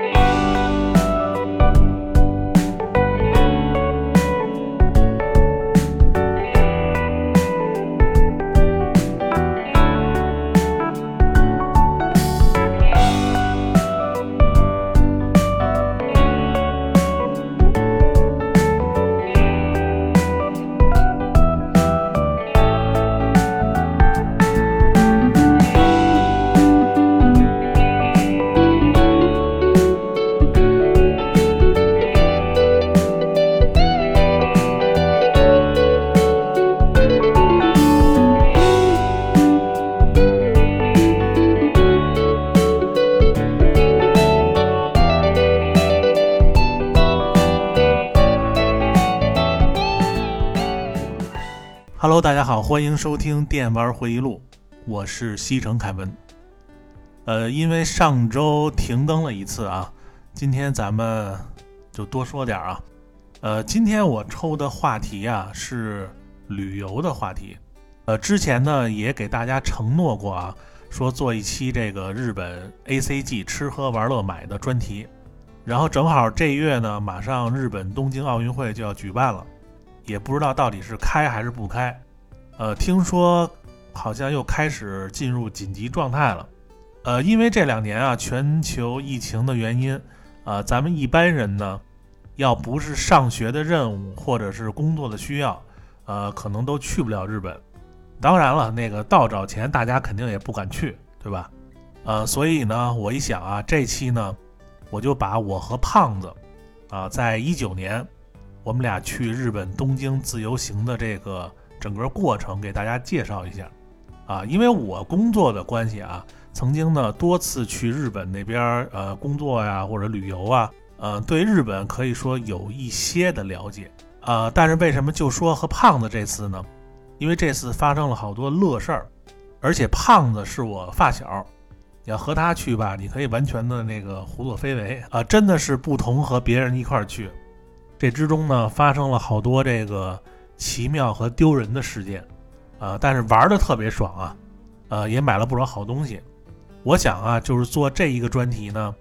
Música 欢迎收听《电玩回忆录》，我是西城凯文。呃，因为上周停更了一次啊，今天咱们就多说点啊。呃，今天我抽的话题啊是旅游的话题。呃，之前呢也给大家承诺过啊，说做一期这个日本 A C G 吃喝玩乐买的专题。然后正好这月呢，马上日本东京奥运会就要举办了。也不知道到底是开还是不开，呃，听说好像又开始进入紧急状态了，呃，因为这两年啊，全球疫情的原因，啊，咱们一般人呢，要不是上学的任务或者是工作的需要，呃，可能都去不了日本。当然了，那个到找钱，大家肯定也不敢去，对吧？呃，所以呢，我一想啊，这期呢，我就把我和胖子，啊，在一九年。我们俩去日本东京自由行的这个整个过程给大家介绍一下，啊，因为我工作的关系啊，曾经呢多次去日本那边呃工作呀或者旅游啊，呃对日本可以说有一些的了解，啊，但是为什么就说和胖子这次呢？因为这次发生了好多乐事儿，而且胖子是我发小，要和他去吧，你可以完全的那个胡作非为啊，真的是不同和别人一块儿去。这之中呢，发生了好多这个奇妙和丢人的事件，啊，但是玩的特别爽啊，呃，也买了不少好东西。我想啊，就是做这一个专题呢，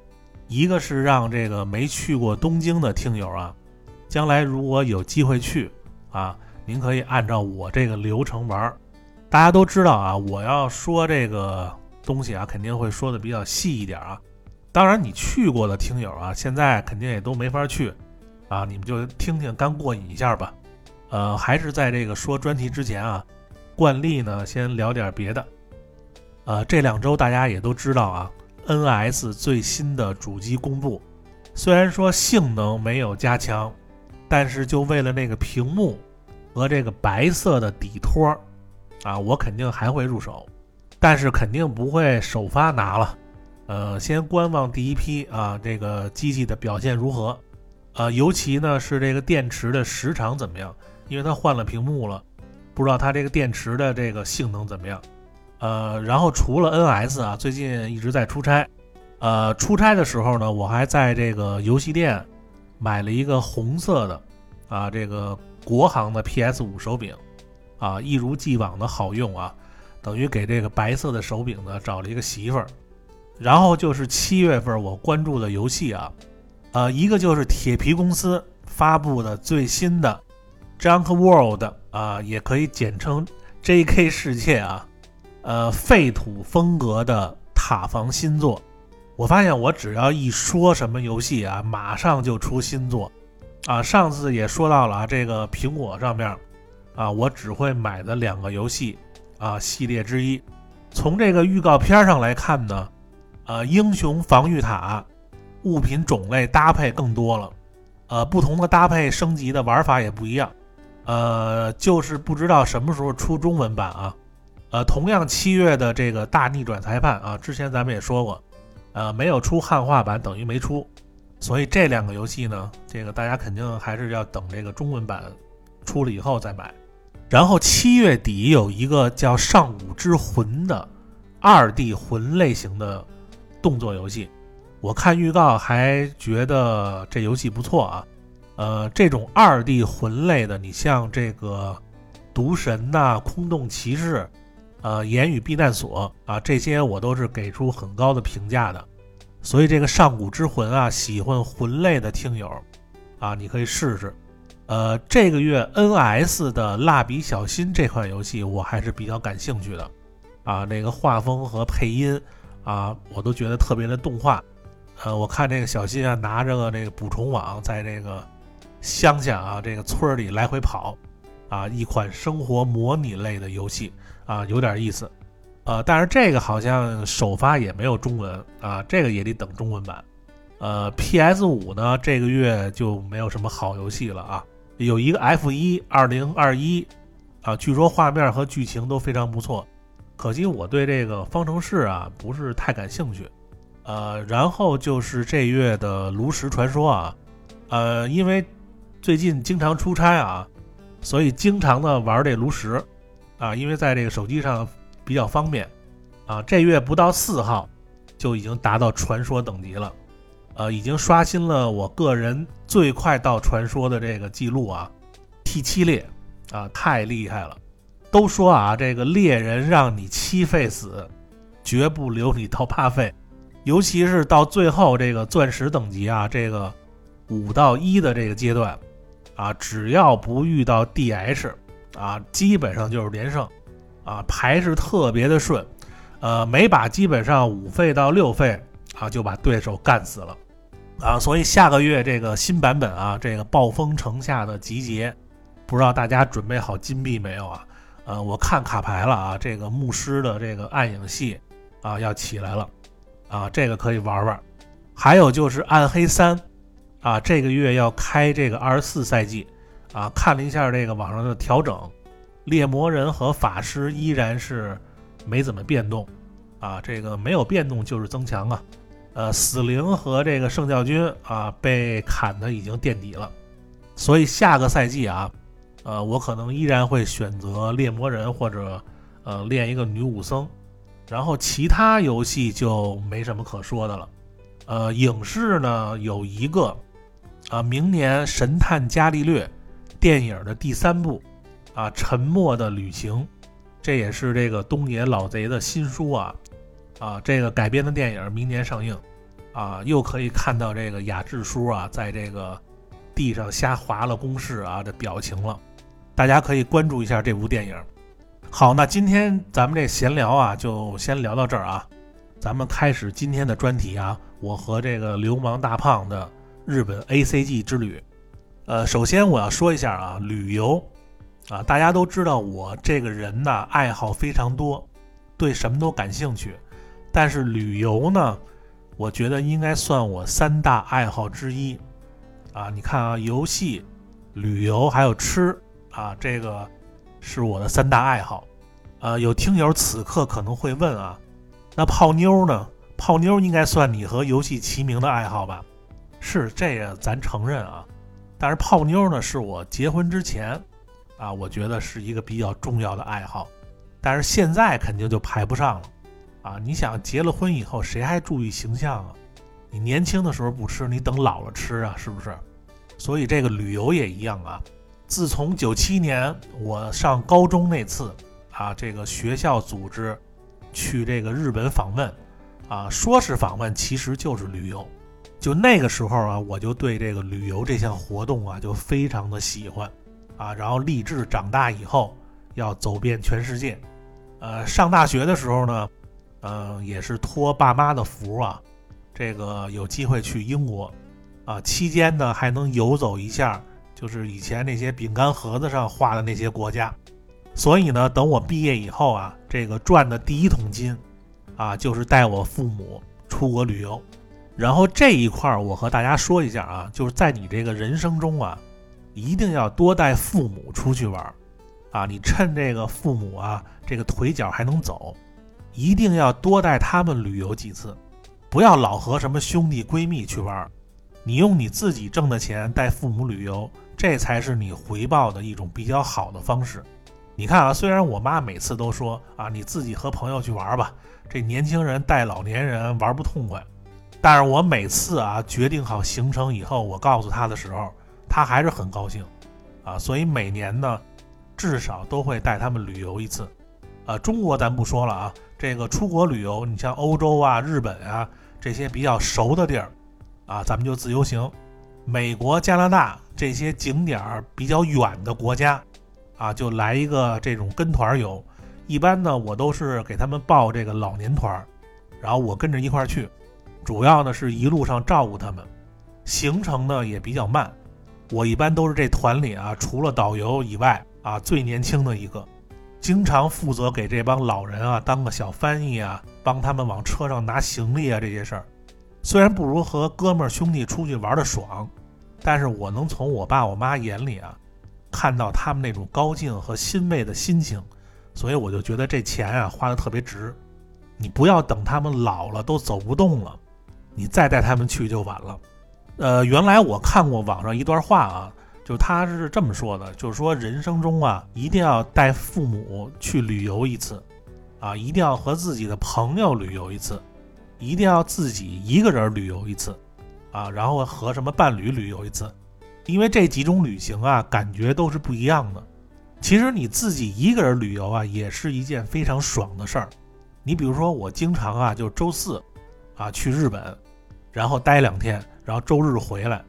一个是让这个没去过东京的听友啊，将来如果有机会去啊，您可以按照我这个流程玩。大家都知道啊，我要说这个东西啊，肯定会说的比较细一点啊。当然，你去过的听友啊，现在肯定也都没法去。啊，你们就听听，干过瘾一下吧。呃，还是在这个说专题之前啊，惯例呢，先聊点别的。呃，这两周大家也都知道啊，NS 最新的主机公布，虽然说性能没有加强，但是就为了那个屏幕和这个白色的底托儿啊，我肯定还会入手，但是肯定不会首发拿了。呃，先观望第一批啊，这个机器的表现如何。呃，尤其呢是这个电池的时长怎么样？因为它换了屏幕了，不知道它这个电池的这个性能怎么样。呃，然后除了 NS 啊，最近一直在出差。呃，出差的时候呢，我还在这个游戏店买了一个红色的啊，这个国行的 PS 五手柄啊，一如既往的好用啊，等于给这个白色的手柄呢找了一个媳妇儿。然后就是七月份我关注的游戏啊。呃，一个就是铁皮公司发布的最新的《Junk World》啊，也可以简称 J.K. 世界啊，呃，废土风格的塔防新作。我发现我只要一说什么游戏啊，马上就出新作啊。上次也说到了啊这个苹果上面啊，我只会买的两个游戏啊系列之一。从这个预告片上来看呢，呃，英雄防御塔。物品种类搭配更多了，呃，不同的搭配升级的玩法也不一样，呃，就是不知道什么时候出中文版啊，呃，同样七月的这个大逆转裁判啊，之前咱们也说过，呃，没有出汉化版等于没出，所以这两个游戏呢，这个大家肯定还是要等这个中文版出了以后再买。然后七月底有一个叫《上古之魂》的二 D 魂类型的动作游戏。我看预告还觉得这游戏不错啊，呃，这种二 D 魂类的，你像这个毒神呐、空洞骑士，呃，言语避难所啊，这些我都是给出很高的评价的。所以这个上古之魂啊，喜欢魂类的听友啊，你可以试试。呃，这个月 NS 的蜡笔小新这款游戏我还是比较感兴趣的啊，那个画风和配音啊，我都觉得特别的动画。呃，我看这个小新啊，拿着个那个捕虫网，在这个乡下啊，这个村里来回跑啊，一款生活模拟类的游戏啊，有点意思。呃，但是这个好像首发也没有中文啊，这个也得等中文版。呃，PS 五呢，这个月就没有什么好游戏了啊。有一个 F 一二零二一啊，据说画面和剧情都非常不错，可惜我对这个方程式啊不是太感兴趣。呃，然后就是这月的炉石传说啊，呃，因为最近经常出差啊，所以经常的玩这炉石啊，因为在这个手机上。比较方便，啊，这月不到四号就已经达到传说等级了，呃，已经刷新了我个人最快到传说的这个记录啊，T 七列啊，太厉害了。都说啊，这个猎人让你七费死，绝不留你到八费，尤其是到最后这个钻石等级啊，这个五到一的这个阶段啊，只要不遇到 DH 啊，基本上就是连胜。啊，牌是特别的顺，呃，每把基本上五费到六费啊，就把对手干死了，啊，所以下个月这个新版本啊，这个暴风城下的集结，不知道大家准备好金币没有啊？呃，我看卡牌了啊，这个牧师的这个暗影系啊要起来了，啊，这个可以玩玩。还有就是暗黑三啊，这个月要开这个二十四赛季啊，看了一下这个网上的调整。猎魔人和法师依然是没怎么变动，啊，这个没有变动就是增强啊，呃，死灵和这个圣教军啊被砍的已经垫底了，所以下个赛季啊，呃，我可能依然会选择猎魔人或者呃练一个女武僧，然后其他游戏就没什么可说的了，呃，影视呢有一个啊，明年神探伽利略电影的第三部。啊，沉默的旅行，这也是这个东野老贼的新书啊，啊，这个改编的电影明年上映，啊，又可以看到这个雅致叔啊，在这个地上瞎划了公式啊的表情了，大家可以关注一下这部电影。好，那今天咱们这闲聊啊，就先聊到这儿啊，咱们开始今天的专题啊，我和这个流氓大胖的日本 A C G 之旅。呃，首先我要说一下啊，旅游。啊，大家都知道我这个人呢，爱好非常多，对什么都感兴趣。但是旅游呢，我觉得应该算我三大爱好之一。啊，你看啊，游戏、旅游还有吃啊，这个是我的三大爱好。呃，有听友此刻可能会问啊，那泡妞呢？泡妞应该算你和游戏齐名的爱好吧？是这个，咱承认啊。但是泡妞呢，是我结婚之前。啊，我觉得是一个比较重要的爱好，但是现在肯定就排不上了。啊，你想结了婚以后，谁还注意形象啊？你年轻的时候不吃，你等老了吃啊，是不是？所以这个旅游也一样啊。自从九七年我上高中那次，啊，这个学校组织去这个日本访问，啊，说是访问，其实就是旅游。就那个时候啊，我就对这个旅游这项活动啊，就非常的喜欢。啊，然后立志长大以后要走遍全世界。呃，上大学的时候呢，呃，也是托爸妈的福啊，这个有机会去英国，啊，期间呢还能游走一下，就是以前那些饼干盒子上画的那些国家。所以呢，等我毕业以后啊，这个赚的第一桶金，啊，就是带我父母出国旅游。然后这一块儿，我和大家说一下啊，就是在你这个人生中啊。一定要多带父母出去玩儿，啊，你趁这个父母啊这个腿脚还能走，一定要多带他们旅游几次，不要老和什么兄弟闺蜜去玩儿。你用你自己挣的钱带父母旅游，这才是你回报的一种比较好的方式。你看啊，虽然我妈每次都说啊，你自己和朋友去玩吧，这年轻人带老年人玩不痛快，但是我每次啊决定好行程以后，我告诉他的时候。他还是很高兴，啊，所以每年呢，至少都会带他们旅游一次，啊，中国咱不说了啊，这个出国旅游，你像欧洲啊、日本啊，这些比较熟的地儿，啊，咱们就自由行。美国、加拿大这些景点儿比较远的国家，啊，就来一个这种跟团游。一般呢，我都是给他们报这个老年团，然后我跟着一块儿去，主要呢是一路上照顾他们，行程呢也比较慢。我一般都是这团里啊，除了导游以外啊，最年轻的一个，经常负责给这帮老人啊当个小翻译啊，帮他们往车上拿行李啊这些事儿。虽然不如和哥们儿兄弟出去玩的爽，但是我能从我爸我妈眼里啊，看到他们那种高兴和欣慰的心情，所以我就觉得这钱啊花的特别值。你不要等他们老了都走不动了，你再带他们去就晚了。呃，原来我看过网上一段话啊，就他是这么说的，就是说人生中啊一定要带父母去旅游一次，啊一定要和自己的朋友旅游一次。一定要自己一个人旅游一次，啊，然后和什么伴侣旅游一次，因为这几种旅行啊，感觉都是不一样的。其实你自己一个人旅游啊，也是一件非常爽的事儿。你比如说，我经常啊，就周四啊去日本，然后待两天，然后周日回来。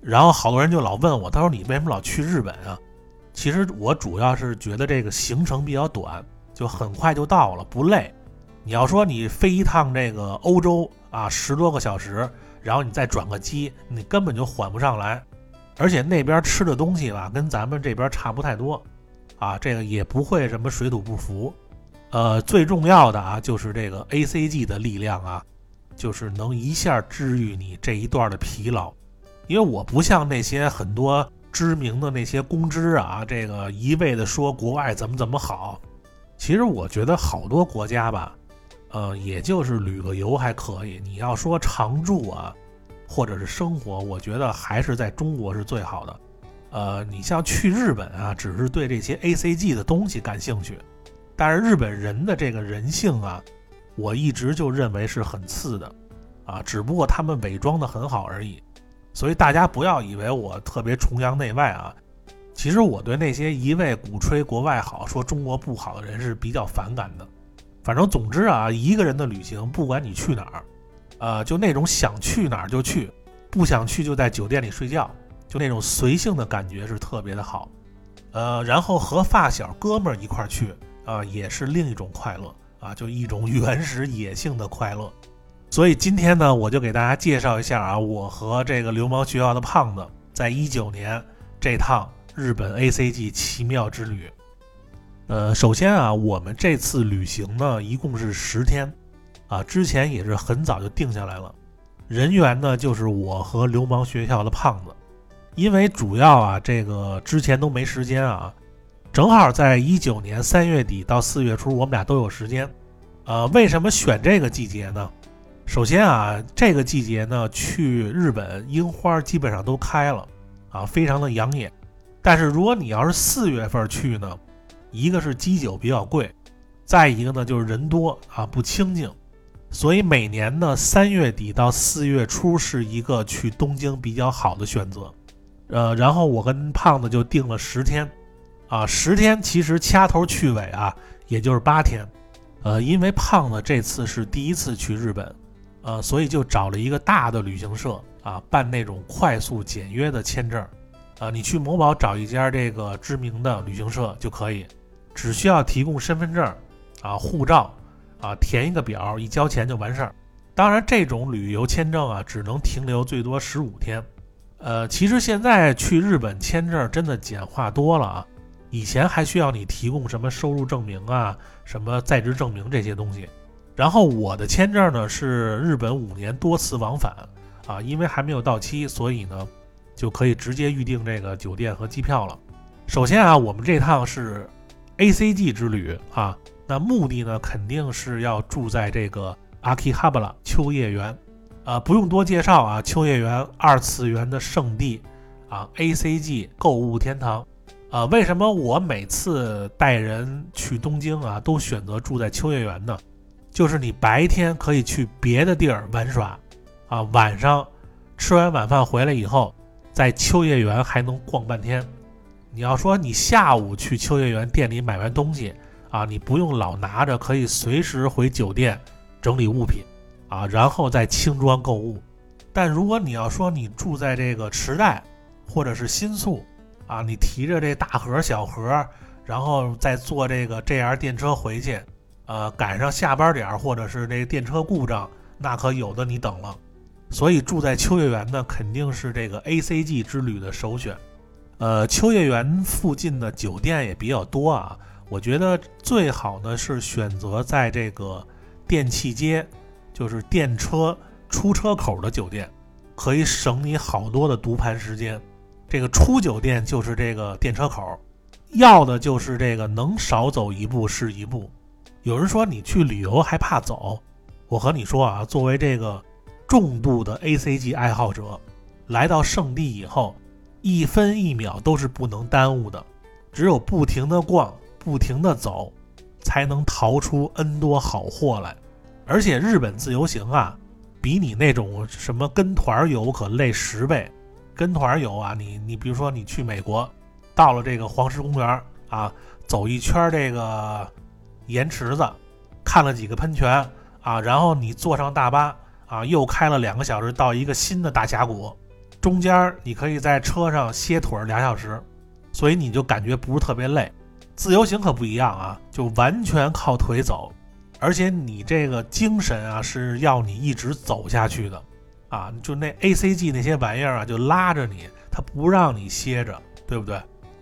然后好多人就老问我，他说你为什么老去日本啊？其实我主要是觉得这个行程比较短，就很快就到了，不累。你要说你飞一趟这个欧洲啊，十多个小时，然后你再转个机，你根本就缓不上来。而且那边吃的东西吧，跟咱们这边差不太多，啊，这个也不会什么水土不服。呃，最重要的啊，就是这个 A C G 的力量啊，就是能一下治愈你这一段的疲劳。因为我不像那些很多知名的那些公知啊，这个一味的说国外怎么怎么好，其实我觉得好多国家吧。呃，也就是旅个游还可以。你要说常住啊，或者是生活，我觉得还是在中国是最好的。呃，你像去日本啊，只是对这些 A C G 的东西感兴趣，但是日本人的这个人性啊，我一直就认为是很次的，啊，只不过他们伪装的很好而已。所以大家不要以为我特别崇洋媚外啊，其实我对那些一味鼓吹国外好、说中国不好的人是比较反感的。反正总之啊，一个人的旅行，不管你去哪儿，呃，就那种想去哪儿就去，不想去就在酒店里睡觉，就那种随性的感觉是特别的好。呃，然后和发小哥们儿一块儿去啊，也是另一种快乐啊，就一种原始野性的快乐。所以今天呢，我就给大家介绍一下啊，我和这个流氓学校的胖子在一九年这趟日本 A C G 奇妙之旅。呃，首先啊，我们这次旅行呢，一共是十天，啊，之前也是很早就定下来了。人员呢，就是我和流氓学校的胖子，因为主要啊，这个之前都没时间啊，正好在一九年三月底到四月初，我们俩都有时间。呃，为什么选这个季节呢？首先啊，这个季节呢，去日本樱花基本上都开了，啊，非常的养眼。但是如果你要是四月份去呢？一个是基酒比较贵，再一个呢就是人多啊不清静，所以每年呢三月底到四月初是一个去东京比较好的选择。呃，然后我跟胖子就定了十天，啊十天其实掐头去尾啊也就是八天，呃，因为胖子这次是第一次去日本，呃，所以就找了一个大的旅行社啊办那种快速简约的签证，啊，你去某宝找一家这个知名的旅行社就可以。只需要提供身份证，啊，护照，啊，填一个表，一交钱就完事儿。当然，这种旅游签证啊，只能停留最多十五天。呃，其实现在去日本签证真的简化多了啊。以前还需要你提供什么收入证明啊，什么在职证明这些东西。然后我的签证呢是日本五年多次往返，啊，因为还没有到期，所以呢就可以直接预定这个酒店和机票了。首先啊，我们这趟是。A C G 之旅啊，那目的呢肯定是要住在这个阿基哈巴拉秋叶原，啊，不用多介绍啊，秋叶原二次元的圣地啊，A C G 购物天堂，啊，为什么我每次带人去东京啊都选择住在秋叶原呢？就是你白天可以去别的地儿玩耍，啊，晚上吃完晚饭回来以后，在秋叶原还能逛半天。你要说你下午去秋叶原店里买完东西啊，你不用老拿着，可以随时回酒店整理物品，啊，然后再轻装购物。但如果你要说你住在这个池袋或者是新宿啊，你提着这大盒小盒，然后再坐这个 JR 电车回去，呃，赶上下班点或者是这电车故障，那可有的你等了。所以住在秋叶原呢，肯定是这个 ACG 之旅的首选。呃，秋叶原附近的酒店也比较多啊。我觉得最好呢是选择在这个电器街，就是电车出车口的酒店，可以省你好多的读盘时间。这个出酒店就是这个电车口，要的就是这个能少走一步是一步。有人说你去旅游还怕走，我和你说啊，作为这个重度的 ACG 爱好者，来到圣地以后。一分一秒都是不能耽误的，只有不停的逛、不停的走，才能淘出 N 多好货来。而且日本自由行啊，比你那种什么跟团游可累十倍。跟团游啊，你你比如说你去美国，到了这个黄石公园啊，走一圈这个盐池子，看了几个喷泉啊，然后你坐上大巴啊，又开了两个小时到一个新的大峡谷。中间你可以在车上歇腿儿俩小时，所以你就感觉不是特别累。自由行可不一样啊，就完全靠腿走，而且你这个精神啊是要你一直走下去的啊。就那 A C G 那些玩意儿啊，就拉着你，它不让你歇着，对不对？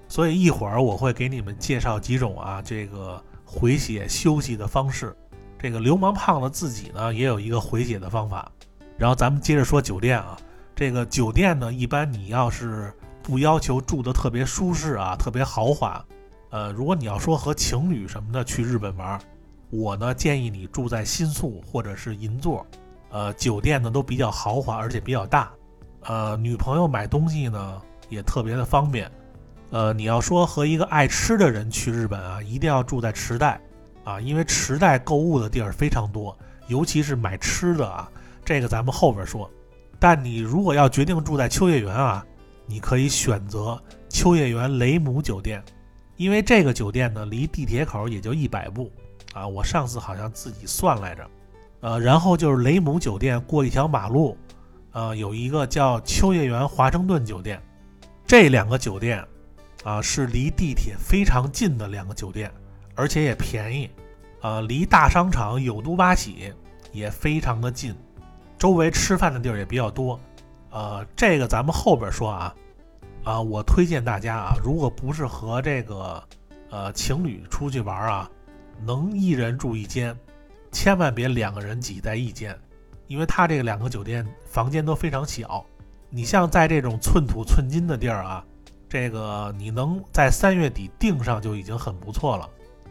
所以一会儿我会给你们介绍几种啊这个回血休息的方式。这个流氓胖子自己呢也有一个回血的方法。然后咱们接着说酒店啊。这个酒店呢，一般你要是不要求住的特别舒适啊，特别豪华，呃，如果你要说和情侣什么的去日本玩，我呢建议你住在新宿或者是银座，呃，酒店呢都比较豪华，而且比较大，呃，女朋友买东西呢也特别的方便，呃，你要说和一个爱吃的人去日本啊，一定要住在池袋，啊，因为池袋购物的地儿非常多，尤其是买吃的啊，这个咱们后边说。但你如果要决定住在秋叶原啊，你可以选择秋叶原雷姆酒店，因为这个酒店呢离地铁口也就一百步啊。我上次好像自己算来着，呃，然后就是雷姆酒店过一条马路，呃，有一个叫秋叶原华盛顿酒店，这两个酒店啊是离地铁非常近的两个酒店，而且也便宜，呃，离大商场有都巴喜也非常的近。周围吃饭的地儿也比较多，呃，这个咱们后边说啊，啊，我推荐大家啊，如果不是和这个呃情侣出去玩啊，能一人住一间，千万别两个人挤在一间，因为他这个两个酒店房间都非常小，你像在这种寸土寸金的地儿啊，这个你能在三月底订上就已经很不错了。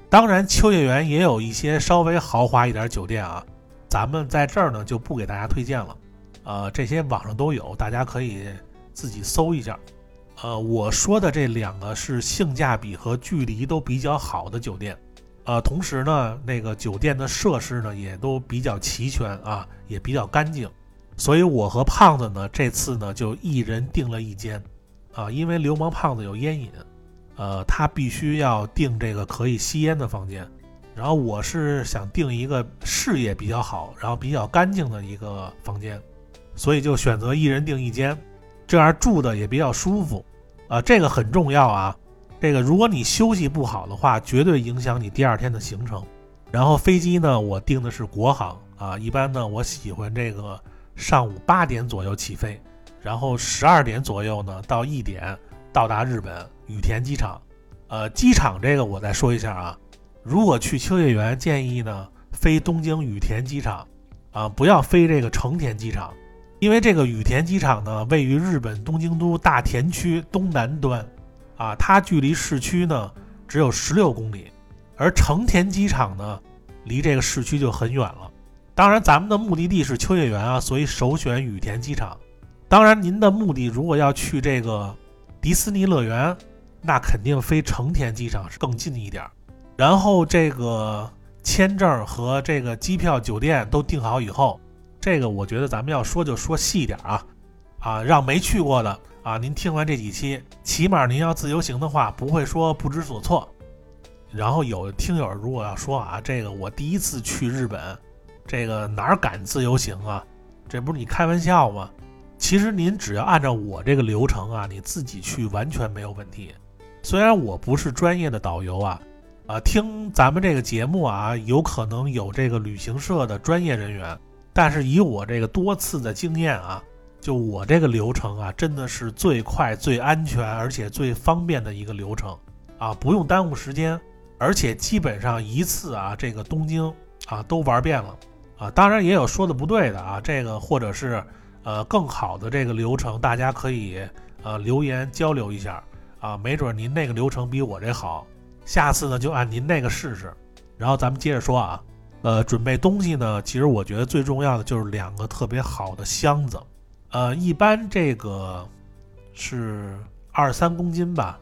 当然，秋叶原也有一些稍微豪华一点酒店啊。咱们在这儿呢就不给大家推荐了，呃，这些网上都有，大家可以自己搜一下。呃，我说的这两个是性价比和距离都比较好的酒店，呃，同时呢，那个酒店的设施呢也都比较齐全啊，也比较干净。所以我和胖子呢这次呢就一人订了一间，啊，因为流氓胖子有烟瘾，呃，他必须要订这个可以吸烟的房间。然后我是想订一个视野比较好，然后比较干净的一个房间，所以就选择一人订一间，这样住的也比较舒服。啊，这个很重要啊。这个如果你休息不好的话，绝对影响你第二天的行程。然后飞机呢，我订的是国航啊，一般呢我喜欢这个上午八点左右起飞，然后十二点左右呢到一点到达日本羽田机场。呃，机场这个我再说一下啊。如果去秋叶原，建议呢飞东京羽田机场，啊，不要飞这个成田机场，因为这个羽田机场呢位于日本东京都大田区东南端，啊，它距离市区呢只有十六公里，而成田机场呢离这个市区就很远了。当然，咱们的目的地是秋叶原啊，所以首选羽田机场。当然，您的目的如果要去这个迪士尼乐园，那肯定飞成田机场是更近一点。然后这个签证和这个机票、酒店都订好以后，这个我觉得咱们要说就说细一点啊，啊，让没去过的啊，您听完这几期，起码您要自由行的话，不会说不知所措。然后有听友如果要说啊，这个我第一次去日本，这个哪敢自由行啊？这不是你开玩笑吗？其实您只要按照我这个流程啊，你自己去完全没有问题。虽然我不是专业的导游啊，啊，听咱们这个节目啊，有可能有这个旅行社的专业人员，但是以我这个多次的经验啊，就我这个流程啊，真的是最快、最安全，而且最方便的一个流程啊，不用耽误时间，而且基本上一次啊，这个东京啊都玩遍了啊。当然也有说的不对的啊，这个或者是。呃，更好的这个流程，大家可以呃留言交流一下啊，没准您那个流程比我这好，下次呢就按您那个试试。然后咱们接着说啊，呃，准备东西呢，其实我觉得最重要的就是两个特别好的箱子，呃，一般这个是二三公斤吧，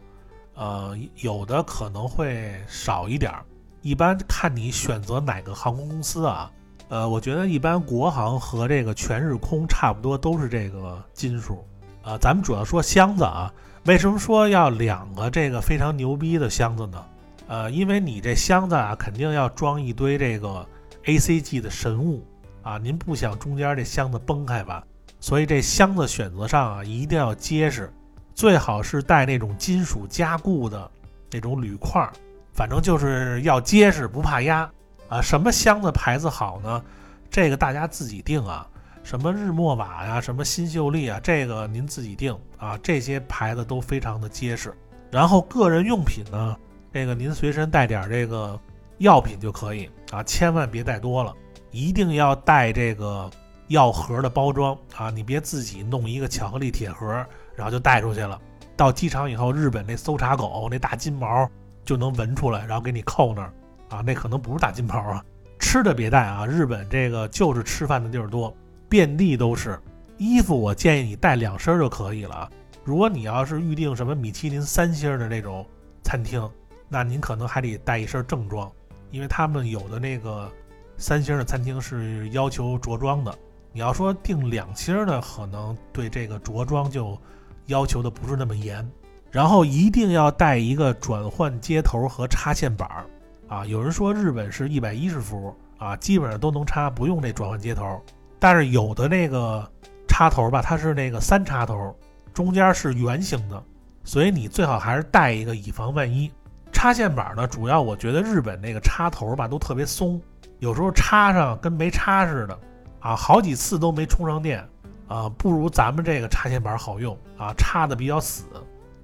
呃，有的可能会少一点儿，一般看你选择哪个航空公司啊。呃，我觉得一般国航和这个全日空差不多都是这个斤数，啊，咱们主要说箱子啊，为什么说要两个这个非常牛逼的箱子呢？呃，因为你这箱子啊，肯定要装一堆这个 ACG 的神物啊，您不想中间这箱子崩开吧？所以这箱子选择上啊，一定要结实，最好是带那种金属加固的那种铝块，反正就是要结实，不怕压。啊，什么箱子牌子好呢？这个大家自己定啊。什么日默瓦呀，什么新秀丽啊，这个您自己定啊。这些牌子都非常的结实。然后个人用品呢，这个您随身带点这个药品就可以啊，千万别带多了，一定要带这个药盒的包装啊。你别自己弄一个巧克力铁盒，然后就带出去了。到机场以后，日本那搜查狗那大金毛就能闻出来，然后给你扣那儿。啊，那可能不是大金袍啊，吃的别带啊。日本这个就是吃饭的地儿多，遍地都是。衣服我建议你带两身就可以了。如果你要是预定什么米其林三星的那种餐厅，那您可能还得带一身正装，因为他们有的那个三星的餐厅是要求着装的。你要说定两星的，可能对这个着装就要求的不是那么严。然后一定要带一个转换接头和插线板儿。啊，有人说日本是一百一十伏啊，基本上都能插，不用这转换接头。但是有的那个插头吧，它是那个三插头，中间是圆形的，所以你最好还是带一个，以防万一。插线板呢，主要我觉得日本那个插头吧都特别松，有时候插上跟没插似的啊，好几次都没充上电啊，不如咱们这个插线板好用啊，插的比较死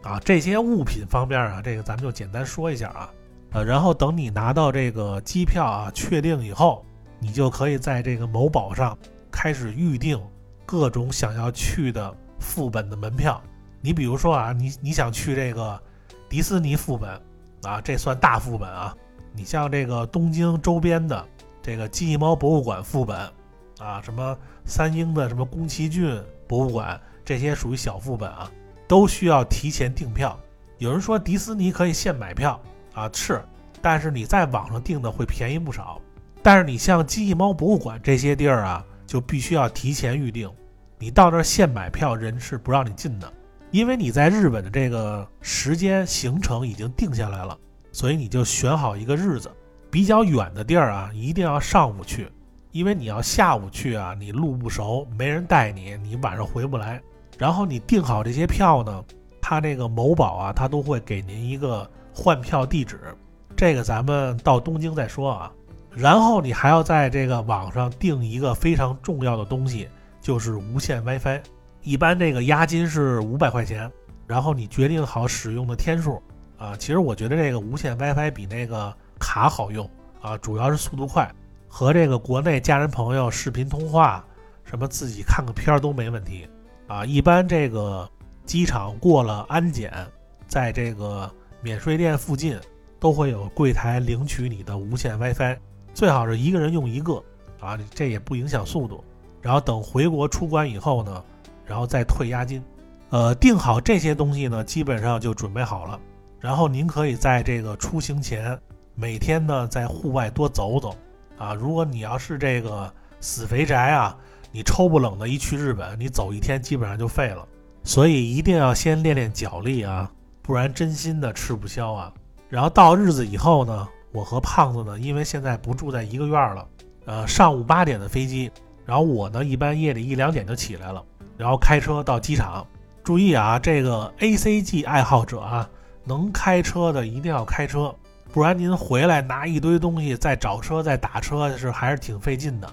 啊。这些物品方面啊，这个咱们就简单说一下啊。呃，然后等你拿到这个机票啊，确定以后，你就可以在这个某宝上开始预定各种想要去的副本的门票。你比如说啊，你你想去这个迪士尼副本啊，这算大副本啊。你像这个东京周边的这个机器猫博物馆副本啊，什么三鹰的什么宫崎骏博物馆，这些属于小副本啊，都需要提前订票。有人说迪士尼可以现买票。啊是，但是你在网上订的会便宜不少。但是你像机器猫博物馆这些地儿啊，就必须要提前预定。你到那儿现买票，人是不让你进的，因为你在日本的这个时间行程已经定下来了，所以你就选好一个日子。比较远的地儿啊，一定要上午去，因为你要下午去啊，你路不熟，没人带你，你晚上回不来。然后你订好这些票呢，他那个某宝啊，他都会给您一个。换票地址，这个咱们到东京再说啊。然后你还要在这个网上订一个非常重要的东西，就是无线 WiFi。一般这个押金是五百块钱，然后你决定好使用的天数啊。其实我觉得这个无线 WiFi 比那个卡好用啊，主要是速度快，和这个国内家人朋友视频通话，什么自己看个片儿都没问题啊。一般这个机场过了安检，在这个。免税店附近都会有柜台领取你的无线 WiFi，最好是一个人用一个啊，这也不影响速度。然后等回国出关以后呢，然后再退押金。呃，订好这些东西呢，基本上就准备好了。然后您可以在这个出行前，每天呢在户外多走走啊。如果你要是这个死肥宅啊，你抽不冷的一去日本，你走一天基本上就废了。所以一定要先练练脚力啊。不然真心的吃不消啊！然后到日子以后呢，我和胖子呢，因为现在不住在一个院了，呃，上午八点的飞机，然后我呢一般夜里一两点就起来了，然后开车到机场。注意啊，这个 A C G 爱好者啊，能开车的一定要开车，不然您回来拿一堆东西再找车再打车是还是挺费劲的。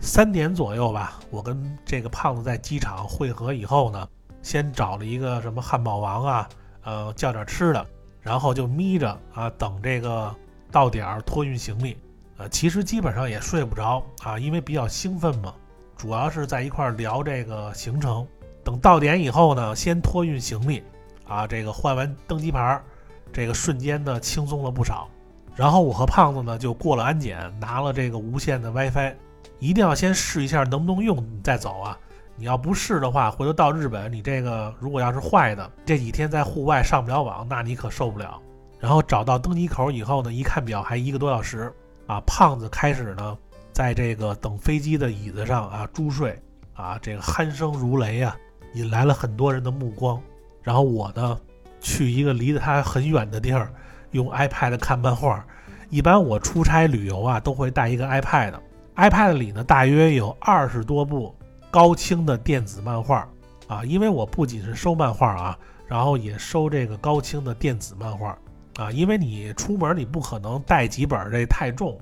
三点左右吧，我跟这个胖子在机场汇合以后呢，先找了一个什么汉堡王啊，呃，叫点吃的，然后就眯着啊等这个到点儿托运行李。呃，其实基本上也睡不着啊，因为比较兴奋嘛，主要是在一块聊这个行程。等到点以后呢，先托运行李，啊，这个换完登机牌，这个瞬间呢轻松了不少。然后我和胖子呢就过了安检，拿了这个无线的 WiFi，一定要先试一下能不能用，你再走啊。你要不试的话，回头到日本，你这个如果要是坏的，这几天在户外上不了网，那你可受不了。然后找到登机口以后呢，一看表还一个多小时，啊，胖子开始呢在这个等飞机的椅子上啊猪睡，啊，这个鼾声如雷啊。引来了很多人的目光，然后我呢，去一个离得他很远的地儿，用 iPad 看漫画。一般我出差旅游啊，都会带一个 iPad，iPad 里呢大约有二十多部高清的电子漫画啊。因为我不仅是收漫画啊，然后也收这个高清的电子漫画啊。因为你出门你不可能带几本，这太重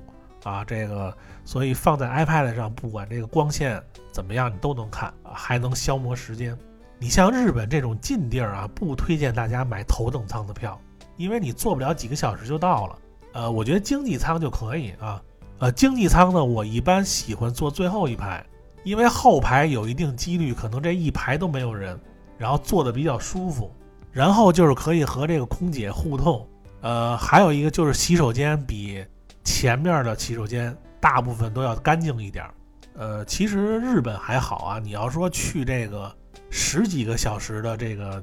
啊，这个所以放在 iPad 上，不管这个光线。怎么样，你都能看，还能消磨时间。你像日本这种近地儿啊，不推荐大家买头等舱的票，因为你坐不了几个小时就到了。呃，我觉得经济舱就可以啊。呃，经济舱呢，我一般喜欢坐最后一排，因为后排有一定几率可能这一排都没有人，然后坐的比较舒服。然后就是可以和这个空姐互动。呃，还有一个就是洗手间比前面的洗手间大部分都要干净一点。呃，其实日本还好啊。你要说去这个十几个小时的这个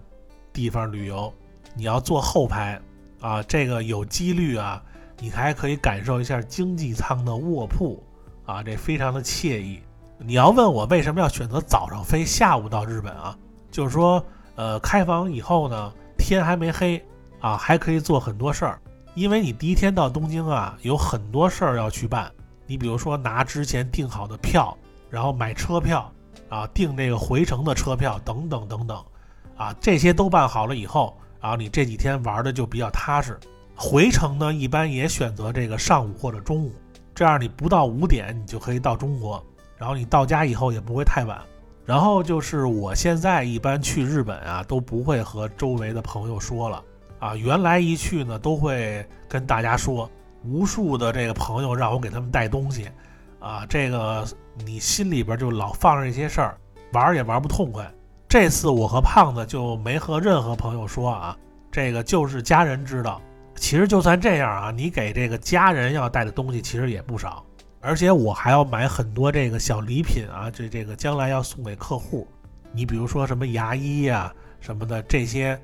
地方旅游，你要坐后排啊，这个有几率啊，你还可以感受一下经济舱的卧铺啊，这非常的惬意。你要问我为什么要选择早上飞，下午到日本啊？就是说，呃，开房以后呢，天还没黑啊，还可以做很多事儿，因为你第一天到东京啊，有很多事儿要去办。你比如说拿之前订好的票，然后买车票，啊，订这个回程的车票等等等等，啊，这些都办好了以后，然后你这几天玩的就比较踏实。回程呢，一般也选择这个上午或者中午，这样你不到五点你就可以到中国，然后你到家以后也不会太晚。然后就是我现在一般去日本啊，都不会和周围的朋友说了，啊，原来一去呢都会跟大家说。无数的这个朋友让我给他们带东西，啊，这个你心里边就老放着一些事儿，玩也玩不痛快。这次我和胖子就没和任何朋友说啊，这个就是家人知道。其实就算这样啊，你给这个家人要带的东西其实也不少，而且我还要买很多这个小礼品啊，这这个将来要送给客户。你比如说什么牙医呀什么的这些。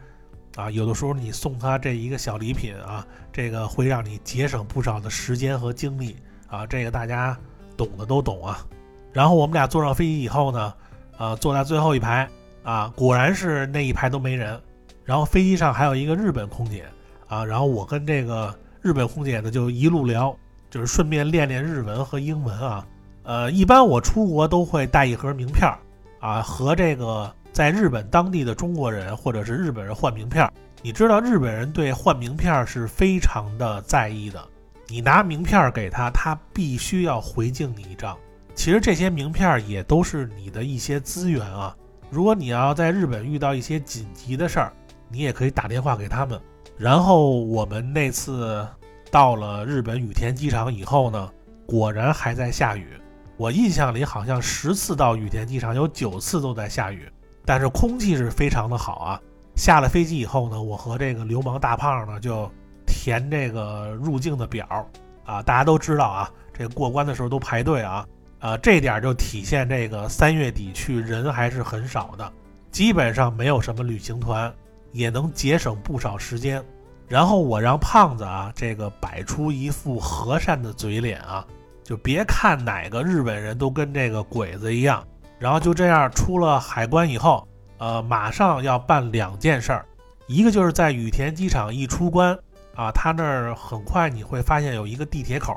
啊，有的时候你送他这一个小礼品啊，这个会让你节省不少的时间和精力啊，这个大家懂的都懂啊。然后我们俩坐上飞机以后呢，呃，坐在最后一排啊，果然是那一排都没人。然后飞机上还有一个日本空姐啊，然后我跟这个日本空姐呢就一路聊，就是顺便练练日文和英文啊。呃，一般我出国都会带一盒名片啊，和这个。在日本当地的中国人或者是日本人换名片，你知道日本人对换名片是非常的在意的。你拿名片给他，他必须要回敬你一张。其实这些名片也都是你的一些资源啊。如果你要在日本遇到一些紧急的事儿，你也可以打电话给他们。然后我们那次到了日本羽田机场以后呢，果然还在下雨。我印象里好像十次到羽田机场有九次都在下雨。但是空气是非常的好啊！下了飞机以后呢，我和这个流氓大胖呢就填这个入境的表啊。大家都知道啊，这过关的时候都排队啊，呃，这点就体现这个三月底去人还是很少的，基本上没有什么旅行团，也能节省不少时间。然后我让胖子啊，这个摆出一副和善的嘴脸啊，就别看哪个日本人都跟这个鬼子一样。然后就这样出了海关以后，呃，马上要办两件事儿，一个就是在羽田机场一出关，啊，他那儿很快你会发现有一个地铁口，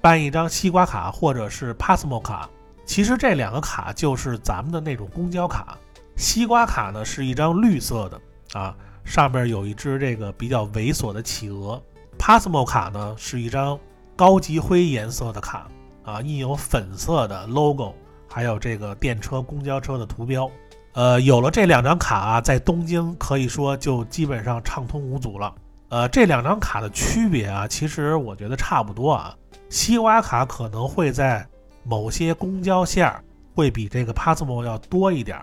办一张西瓜卡或者是 Passmo 卡。其实这两个卡就是咱们的那种公交卡。西瓜卡呢是一张绿色的啊，上面有一只这个比较猥琐的企鹅。Passmo 卡呢是一张高级灰颜色的卡啊，印有粉色的 logo，还有这个电车、公交车的图标。呃，有了这两张卡啊，在东京可以说就基本上畅通无阻了。呃，这两张卡的区别啊，其实我觉得差不多啊。西瓜卡可能会在某些公交线儿会比这个 Passmo 要多一点，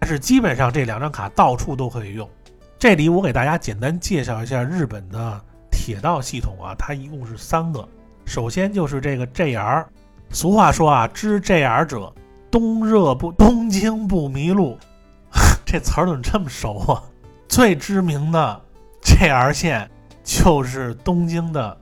但是基本上这两张卡到处都可以用。这里我给大家简单介绍一下日本的铁道系统啊，它一共是三个。首先就是这个 JR，俗话说啊，知 JR 者，东热不东京不迷路。这词儿怎么这么熟啊？最知名的 JR 线就是东京的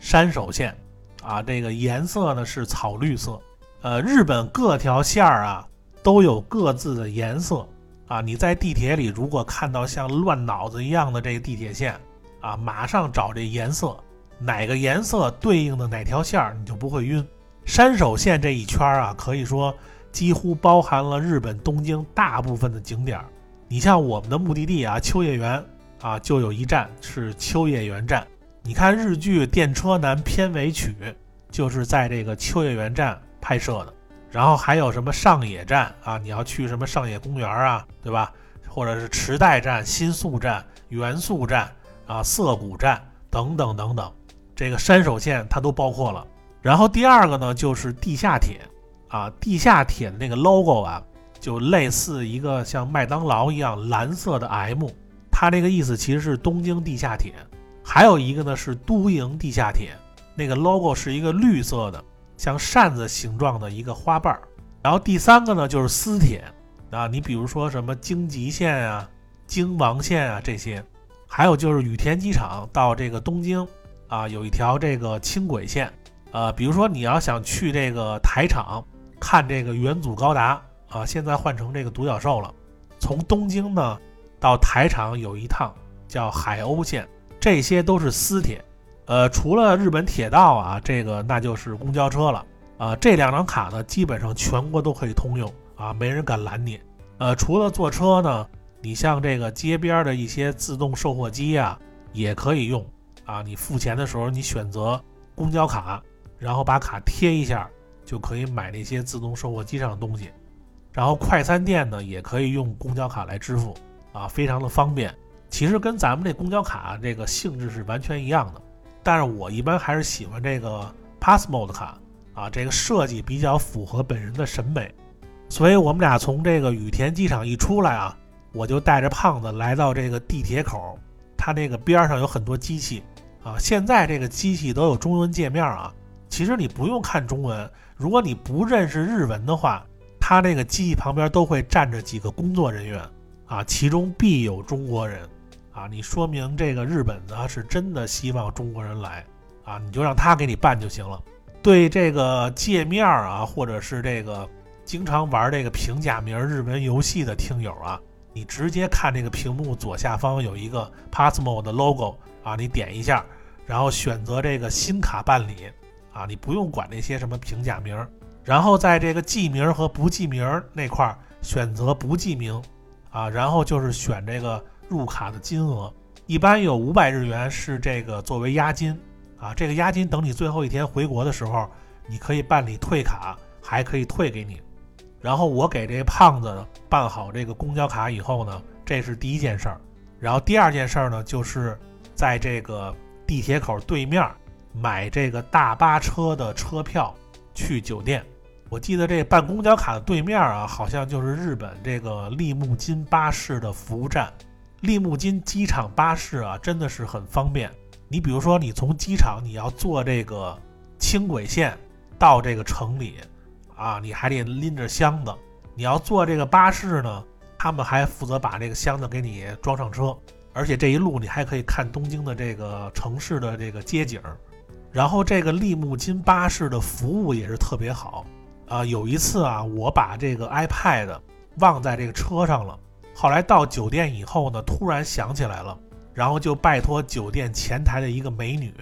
山手线啊，这个颜色呢是草绿色。呃，日本各条线儿啊都有各自的颜色啊。你在地铁里如果看到像乱脑子一样的这个地铁线啊，马上找这颜色，哪个颜色对应的哪条线儿，你就不会晕。山手线这一圈啊，可以说。几乎包含了日本东京大部分的景点儿。你像我们的目的地啊，秋叶原啊，就有一站是秋叶原站。你看日剧《电车男》片尾曲就是在这个秋叶原站拍摄的。然后还有什么上野站啊？你要去什么上野公园啊，对吧？或者是池袋站、新宿站、原宿站啊、涩谷站等等等等，这个山手线它都包括了。然后第二个呢，就是地下铁。啊，地下铁的那个 logo 啊，就类似一个像麦当劳一样蓝色的 M，它这个意思其实是东京地下铁。还有一个呢是都营地下铁，那个 logo 是一个绿色的，像扇子形状的一个花瓣儿。然后第三个呢就是私铁啊，你比如说什么京急线啊、京王线啊这些，还有就是羽田机场到这个东京啊，有一条这个轻轨线。呃，比如说你要想去这个台场。看这个元祖高达啊，现在换成这个独角兽了。从东京呢到台场有一趟叫海鸥线，这些都是私铁。呃，除了日本铁道啊，这个那就是公交车了啊。这两张卡呢，基本上全国都可以通用啊，没人敢拦你。呃，除了坐车呢，你像这个街边的一些自动售货机呀，也可以用啊。你付钱的时候，你选择公交卡，然后把卡贴一下。就可以买那些自动售货机上的东西，然后快餐店呢也可以用公交卡来支付啊，非常的方便。其实跟咱们这公交卡这个性质是完全一样的，但是我一般还是喜欢这个 Passmo 的卡啊，这个设计比较符合本人的审美。所以我们俩从这个羽田机场一出来啊，我就带着胖子来到这个地铁口，它那个边上有很多机器啊，现在这个机器都有中文界面啊，其实你不用看中文。如果你不认识日文的话，他那个机器旁边都会站着几个工作人员，啊，其中必有中国人，啊，你说明这个日本呢是真的希望中国人来，啊，你就让他给你办就行了。对这个界面啊，或者是这个经常玩这个平假名日文游戏的听友啊，你直接看这个屏幕左下方有一个 Passmo 的 logo 啊，你点一下，然后选择这个新卡办理。啊，你不用管那些什么平假名，然后在这个记名和不记名那块儿选择不记名，啊，然后就是选这个入卡的金额，一般有五百日元是这个作为押金，啊，这个押金等你最后一天回国的时候，你可以办理退卡，还可以退给你。然后我给这胖子办好这个公交卡以后呢，这是第一件事儿，然后第二件事儿呢，就是在这个地铁口对面。买这个大巴车的车票去酒店，我记得这办公交卡的对面啊，好像就是日本这个利木津巴士的服务站。利木津机场巴士啊，真的是很方便。你比如说，你从机场你要坐这个轻轨线到这个城里啊，你还得拎着箱子。你要坐这个巴士呢，他们还负责把这个箱子给你装上车，而且这一路你还可以看东京的这个城市的这个街景。然后这个利木津巴士的服务也是特别好，啊，有一次啊，我把这个 iPad 忘在这个车上了，后来到酒店以后呢，突然想起来了，然后就拜托酒店前台的一个美女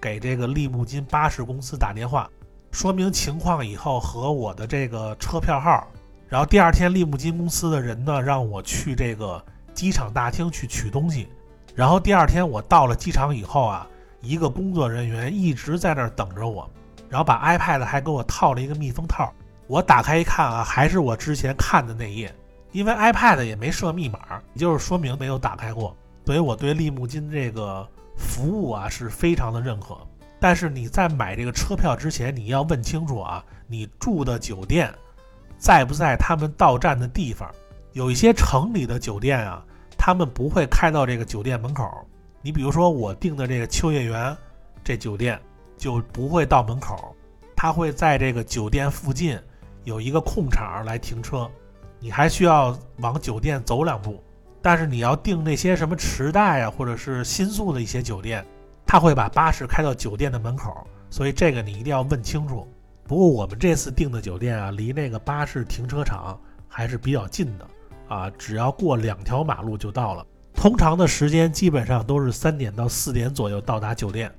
给这个利木津巴士公司打电话，说明情况以后和我的这个车票号。然后第二天，利木金公司的人呢让我去这个机场大厅去取东西。然后第二天我到了机场以后啊，一个工作人员一直在那儿等着我，然后把 iPad 还给我套了一个密封套。我打开一看啊，还是我之前看的那页，因为 iPad 也没设密码，也就是说明没有打开过。所以我对利木金这个服务啊是非常的认可。但是你在买这个车票之前，你要问清楚啊，你住的酒店在不在他们到站的地方。有一些城里的酒店啊。他们不会开到这个酒店门口，你比如说我订的这个秋叶原，这酒店就不会到门口，他会在这个酒店附近有一个空场来停车，你还需要往酒店走两步。但是你要订那些什么池袋啊，或者是新宿的一些酒店，他会把巴士开到酒店的门口，所以这个你一定要问清楚。不过我们这次订的酒店啊，离那个巴士停车场还是比较近的。啊，只要过两条马路就到了。通常的时间基本上都是三点到四点左右到达酒店，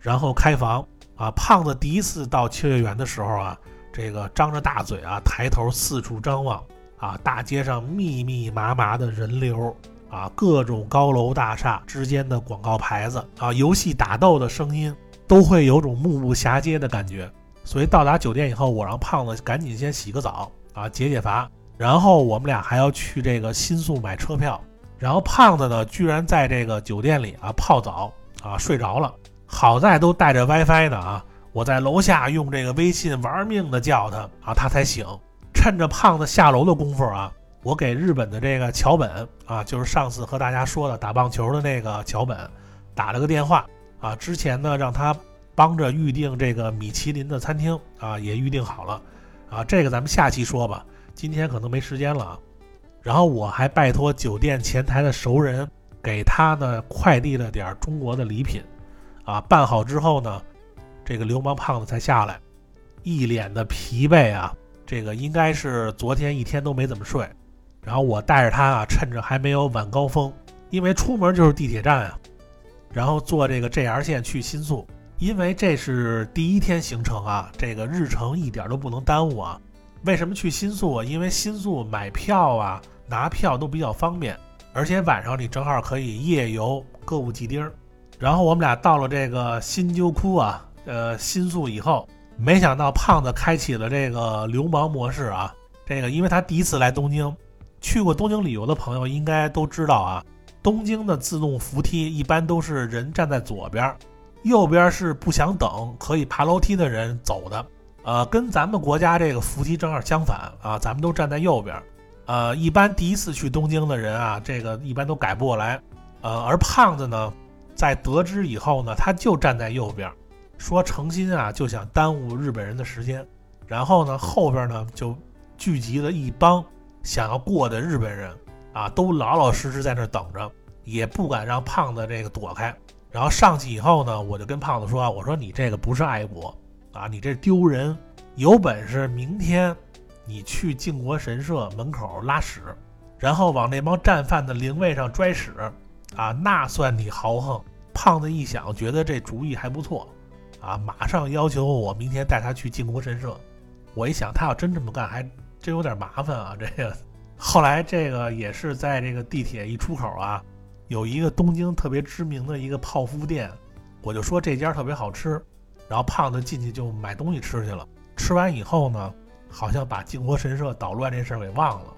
然后开房。啊，胖子第一次到秋叶原的时候啊，这个张着大嘴啊，抬头四处张望。啊，大街上密密麻麻的人流，啊，各种高楼大厦之间的广告牌子，啊，游戏打斗的声音，都会有种目不暇接的感觉。所以到达酒店以后，我让胖子赶紧先洗个澡，啊，解解乏。然后我们俩还要去这个新宿买车票，然后胖子呢居然在这个酒店里啊泡澡啊睡着了，好在都带着 WiFi 呢啊，我在楼下用这个微信玩命的叫他啊，他才醒。趁着胖子下楼的功夫啊，我给日本的这个桥本啊，就是上次和大家说的打棒球的那个桥本打了个电话啊，之前呢让他帮着预定这个米其林的餐厅啊，也预定好了啊，这个咱们下期说吧。今天可能没时间了啊，然后我还拜托酒店前台的熟人给他呢快递了点中国的礼品，啊，办好之后呢，这个流氓胖子才下来，一脸的疲惫啊，这个应该是昨天一天都没怎么睡。然后我带着他啊，趁着还没有晚高峰，因为出门就是地铁站啊，然后坐这个 JR 线去新宿，因为这是第一天行程啊，这个日程一点都不能耽误啊。为什么去新宿啊？因为新宿买票啊、拿票都比较方便，而且晚上你正好可以夜游歌舞伎町。然后我们俩到了这个新鸠窟啊，呃，新宿以后，没想到胖子开启了这个流氓模式啊。这个因为他第一次来东京，去过东京旅游的朋友应该都知道啊。东京的自动扶梯一般都是人站在左边，右边是不想等可以爬楼梯的人走的。呃，跟咱们国家这个扶梯正好相反啊，咱们都站在右边。呃，一般第一次去东京的人啊，这个一般都改不过来。呃，而胖子呢，在得知以后呢，他就站在右边，说诚心啊就想耽误日本人的时间。然后呢，后边呢就聚集了一帮想要过的日本人啊，都老老实实在那等着，也不敢让胖子这个躲开。然后上去以后呢，我就跟胖子说，我说你这个不是爱国。啊，你这丢人！有本事明天你去靖国神社门口拉屎，然后往那帮战犯的灵位上拽屎，啊，那算你豪横！胖子一想，觉得这主意还不错，啊，马上要求我明天带他去靖国神社。我一想，他要真这么干，还真有点麻烦啊。这个 后来这个也是在这个地铁一出口啊，有一个东京特别知名的一个泡芙店，我就说这家特别好吃。然后胖子进去就买东西吃去了，吃完以后呢，好像把靖国神社捣乱这事儿给忘了。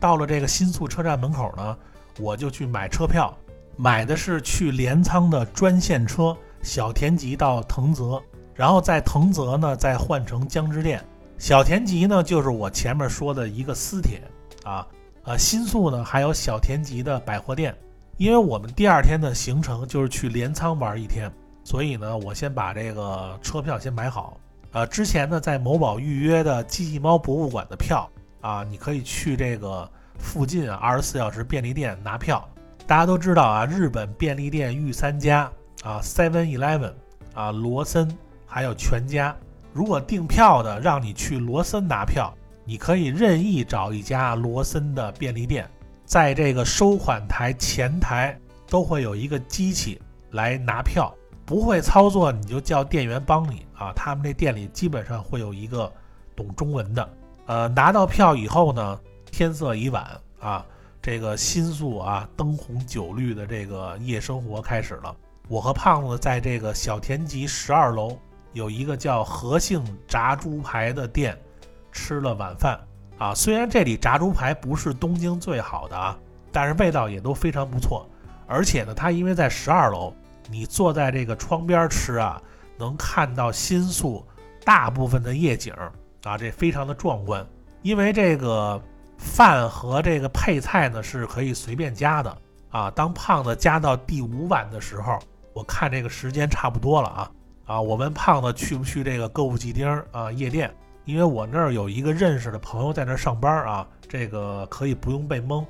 到了这个新宿车站门口呢，我就去买车票，买的是去镰仓的专线车，小田急到藤泽，然后在藤泽呢再换成江之电。小田急呢就是我前面说的一个私铁啊，呃，新宿呢还有小田急的百货店，因为我们第二天的行程就是去镰仓玩一天。所以呢，我先把这个车票先买好。呃，之前呢，在某宝预约的机器猫博物馆的票啊，你可以去这个附近二十四小时便利店拿票。大家都知道啊，日本便利店御三家啊，Seven Eleven 啊，罗森还有全家。如果订票的让你去罗森拿票，你可以任意找一家罗森的便利店，在这个收款台前台都会有一个机器来拿票。不会操作你就叫店员帮你啊。他们这店里基本上会有一个懂中文的。呃，拿到票以后呢，天色已晚啊，这个新宿啊灯红酒绿的这个夜生活开始了。我和胖子在这个小田急十二楼有一个叫和幸炸猪排的店吃了晚饭啊。虽然这里炸猪排不是东京最好的啊，但是味道也都非常不错。而且呢，它因为在十二楼，你坐在这个窗边吃啊，能看到新宿大部分的夜景啊，这非常的壮观。因为这个饭和这个配菜呢是可以随便加的啊。当胖子加到第五碗的时候。我看这个时间差不多了啊啊！我问胖子去不去这个歌舞伎町啊夜店，因为我那儿有一个认识的朋友在那儿上班啊，这个可以不用被蒙。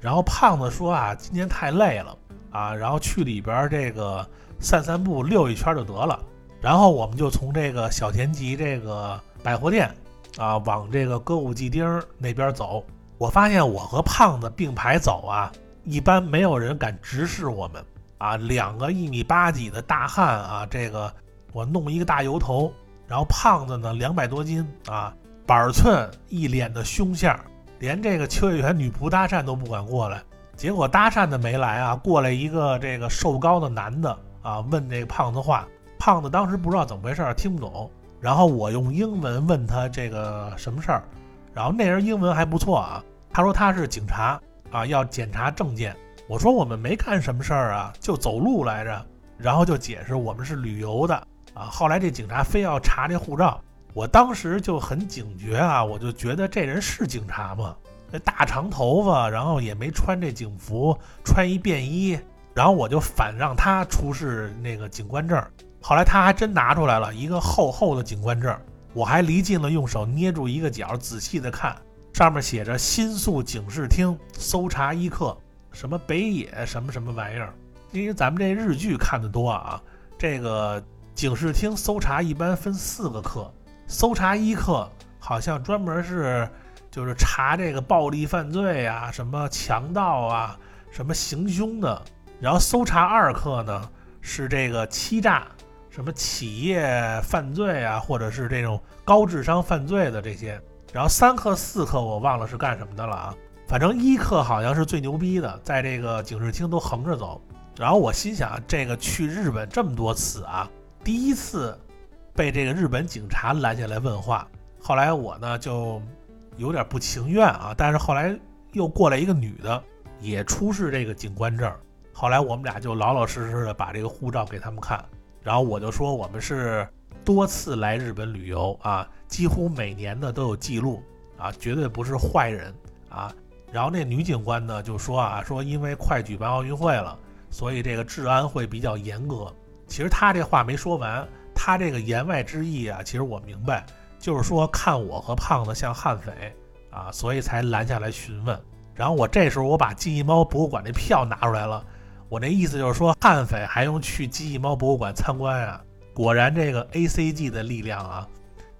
然后胖子说啊，今天太累了啊，然后去里边这个散散步溜一圈就得了。然后我们就从这个小田急这个百货店啊往这个歌舞伎町那边走。我发现我和胖子并排走啊，一般没有人敢直视我们。啊，两个一米八几的大汉啊，这个我弄一个大油头，然后胖子呢两百多斤啊，板寸一脸的凶相，连这个秋叶原女仆搭讪都不敢过来。结果搭讪的没来啊，过来一个这个瘦高的男的啊，问这个胖子话，胖子当时不知道怎么回事，听不懂。然后我用英文问他这个什么事儿，然后那人英文还不错啊，他说他是警察啊，要检查证件。我说我们没干什么事儿啊，就走路来着，然后就解释我们是旅游的啊。后来这警察非要查这护照，我当时就很警觉啊，我就觉得这人是警察吗？那大长头发，然后也没穿这警服，穿一便衣，然后我就反让他出示那个警官证。后来他还真拿出来了一个厚厚的警官证，我还离近了用手捏住一个角，仔细的看，上面写着新宿警视厅搜查一课。什么北野什么什么玩意儿？因为咱们这日剧看的多啊，这个警视厅搜查一般分四个课，搜查一课好像专门是就是查这个暴力犯罪啊，什么强盗啊，什么行凶的。然后搜查二课呢是这个欺诈，什么企业犯罪啊，或者是这种高智商犯罪的这些。然后三课四课我忘了是干什么的了啊。反正一课好像是最牛逼的，在这个警视厅都横着走。然后我心想，这个去日本这么多次啊，第一次被这个日本警察拦下来问话。后来我呢就有点不情愿啊，但是后来又过来一个女的，也出示这个警官证。后来我们俩就老老实实的把这个护照给他们看，然后我就说我们是多次来日本旅游啊，几乎每年的都有记录啊，绝对不是坏人啊。然后那女警官呢就说啊，说因为快举办奥运会了，所以这个治安会比较严格。其实她这话没说完，她这个言外之意啊，其实我明白，就是说看我和胖子像悍匪啊，所以才拦下来询问。然后我这时候我把记忆猫博物馆那票拿出来了，我那意思就是说悍匪还用去机器猫博物馆参观啊？果然这个 A C G 的力量啊，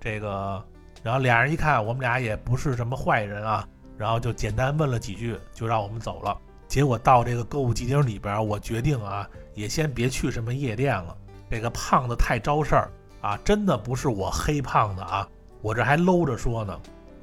这个，然后俩人一看，我们俩也不是什么坏人啊。然后就简单问了几句，就让我们走了。结果到这个歌舞伎町里边，我决定啊，也先别去什么夜店了。这个胖子太招事儿啊，真的不是我黑胖子啊，我这还搂着说呢。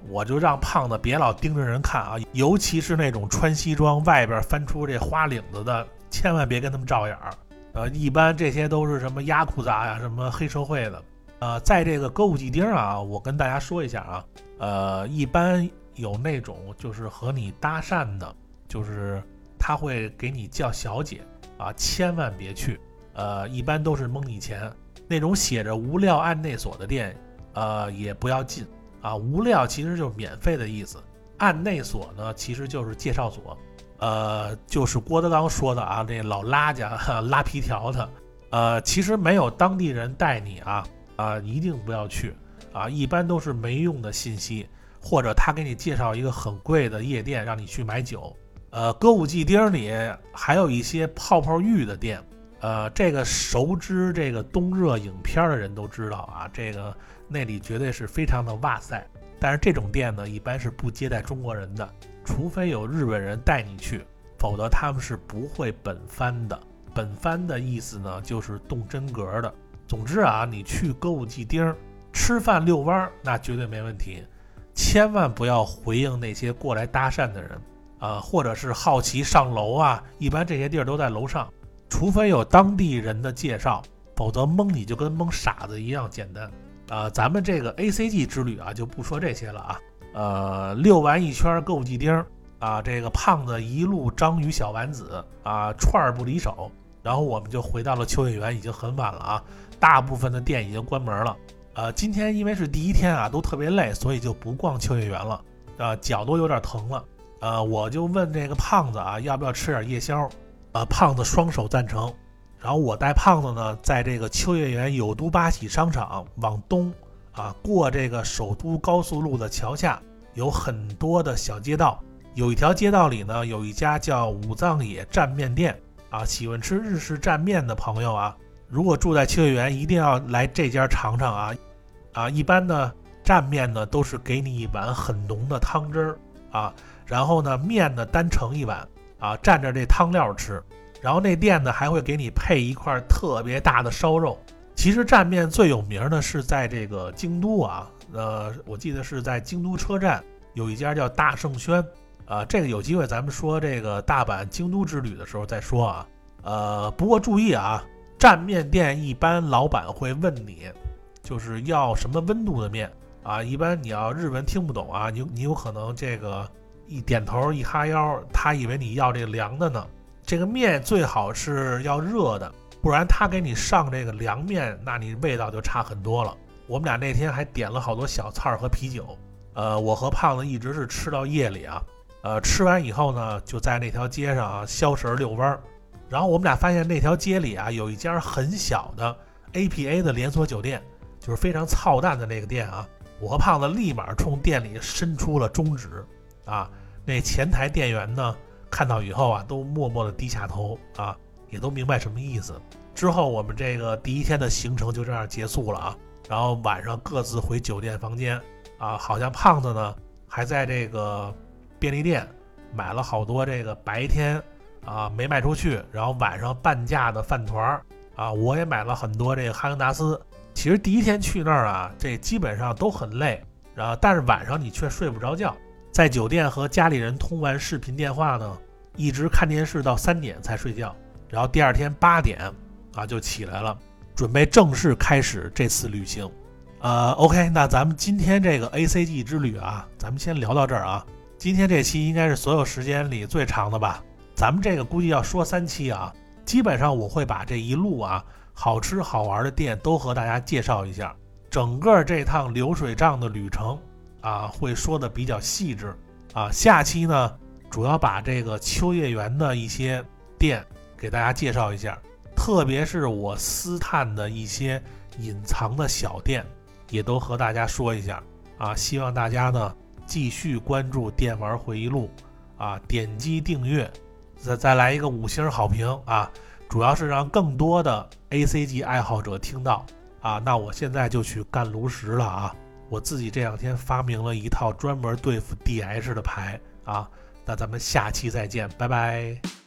我就让胖子别老盯着人看啊，尤其是那种穿西装外边翻出这花领子的，千万别跟他们照眼儿。呃，一般这些都是什么压库杂呀，什么黑社会的。呃，在这个歌舞伎町啊，我跟大家说一下啊，呃，一般。有那种就是和你搭讪的，就是他会给你叫小姐啊，千万别去，呃，一般都是蒙你钱。那种写着无料案内所的店，呃，也不要进啊。无料其实就是免费的意思，案内所呢其实就是介绍所，呃，就是郭德纲说的啊，那老拉家 拉皮条的，呃，其实没有当地人带你啊啊，一定不要去啊，一般都是没用的信息。或者他给你介绍一个很贵的夜店，让你去买酒。呃，歌舞伎町里还有一些泡泡浴的店。呃，这个熟知这个冬热影片的人都知道啊，这个那里绝对是非常的哇塞。但是这种店呢，一般是不接待中国人的，除非有日本人带你去，否则他们是不会本番的。本番的意思呢就是动真格的。总之啊，你去歌舞伎町吃饭遛弯儿，那绝对没问题。千万不要回应那些过来搭讪的人啊，或者是好奇上楼啊。一般这些地儿都在楼上，除非有当地人的介绍，否则蒙你就跟蒙傻子一样简单啊。咱们这个 A C G 之旅啊，就不说这些了啊。呃，遛完一圈歌舞伎町啊，这个胖子一路章鱼小丸子啊，串儿不离手。然后我们就回到了秋叶原，已经很晚了啊，大部分的店已经关门了。呃，今天因为是第一天啊，都特别累，所以就不逛秋叶原了。啊，脚都有点疼了。呃，我就问这个胖子啊，要不要吃点夜宵？啊，胖子双手赞成。然后我带胖子呢，在这个秋叶原有都八喜商场往东啊，过这个首都高速路的桥下，有很多的小街道。有一条街道里呢，有一家叫武藏野蘸面店。啊，喜欢吃日式蘸面的朋友啊，如果住在秋叶原，一定要来这家尝尝啊！啊，一般呢蘸面呢都是给你一碗很浓的汤汁儿啊，然后呢面呢单盛一碗啊，蘸着这汤料吃，然后那店呢还会给你配一块特别大的烧肉。其实蘸面最有名的是在这个京都啊，呃，我记得是在京都车站有一家叫大圣轩。啊，这个有机会咱们说这个大阪、京都之旅的时候再说啊。呃，不过注意啊，蘸面店一般老板会问你，就是要什么温度的面啊。一般你要日文听不懂啊，你你有可能这个一点头一哈腰，他以为你要这个凉的呢。这个面最好是要热的，不然他给你上这个凉面，那你味道就差很多了。我们俩那天还点了好多小菜和啤酒，呃，我和胖子一直是吃到夜里啊。呃，吃完以后呢，就在那条街上啊消食遛弯儿。然后我们俩发现那条街里啊有一家很小的 APA 的连锁酒店，就是非常操蛋的那个店啊。我和胖子立马冲店里伸出了中指啊。那前台店员呢看到以后啊，都默默的低下头啊，也都明白什么意思。之后我们这个第一天的行程就这样结束了啊。然后晚上各自回酒店房间啊，好像胖子呢还在这个。便利店买了好多这个白天啊没卖出去，然后晚上半价的饭团儿啊，我也买了很多这个哈根达斯。其实第一天去那儿啊，这基本上都很累，然后但是晚上你却睡不着觉，在酒店和家里人通完视频电话呢，一直看电视到三点才睡觉，然后第二天八点啊就起来了，准备正式开始这次旅行。呃，OK，那咱们今天这个 ACG 之旅啊，咱们先聊到这儿啊。今天这期应该是所有时间里最长的吧？咱们这个估计要说三期啊。基本上我会把这一路啊好吃好玩的店都和大家介绍一下，整个这趟流水账的旅程啊会说的比较细致啊。下期呢主要把这个秋叶原的一些店给大家介绍一下，特别是我私探的一些隐藏的小店，也都和大家说一下啊。希望大家呢。继续关注电玩回忆录，啊，点击订阅，再再来一个五星好评啊！主要是让更多的 A C G 爱好者听到啊！那我现在就去干炉石了啊！我自己这两天发明了一套专门对付 D H 的牌啊！那咱们下期再见，拜拜。